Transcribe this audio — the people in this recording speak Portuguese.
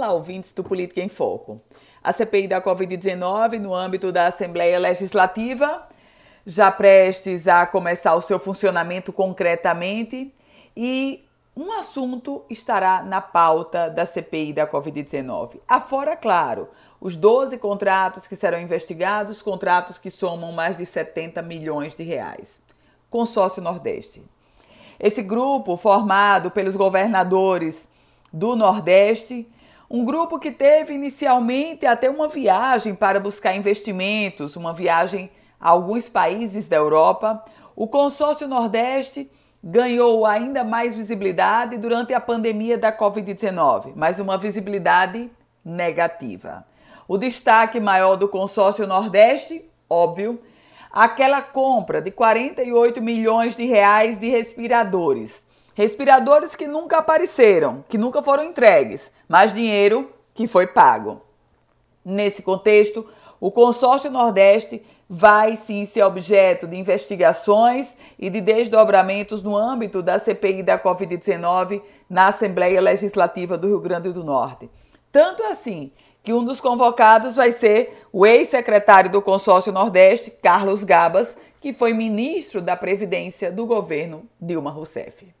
Olá, ouvintes do Política em Foco. A CPI da Covid-19, no âmbito da Assembleia Legislativa, já prestes a começar o seu funcionamento concretamente, e um assunto estará na pauta da CPI da Covid-19. Afora, claro, os 12 contratos que serão investigados, contratos que somam mais de 70 milhões de reais. Consórcio Nordeste. Esse grupo, formado pelos governadores do Nordeste, um grupo que teve inicialmente até uma viagem para buscar investimentos, uma viagem a alguns países da Europa. O consórcio Nordeste ganhou ainda mais visibilidade durante a pandemia da Covid-19, mas uma visibilidade negativa. O destaque maior do consórcio Nordeste, óbvio, aquela compra de 48 milhões de reais de respiradores Respiradores que nunca apareceram, que nunca foram entregues, mas dinheiro que foi pago. Nesse contexto, o consórcio Nordeste vai sim ser objeto de investigações e de desdobramentos no âmbito da CPI da Covid-19 na Assembleia Legislativa do Rio Grande do Norte. Tanto assim que um dos convocados vai ser o ex-secretário do consórcio Nordeste, Carlos Gabas, que foi ministro da Previdência do governo Dilma Rousseff.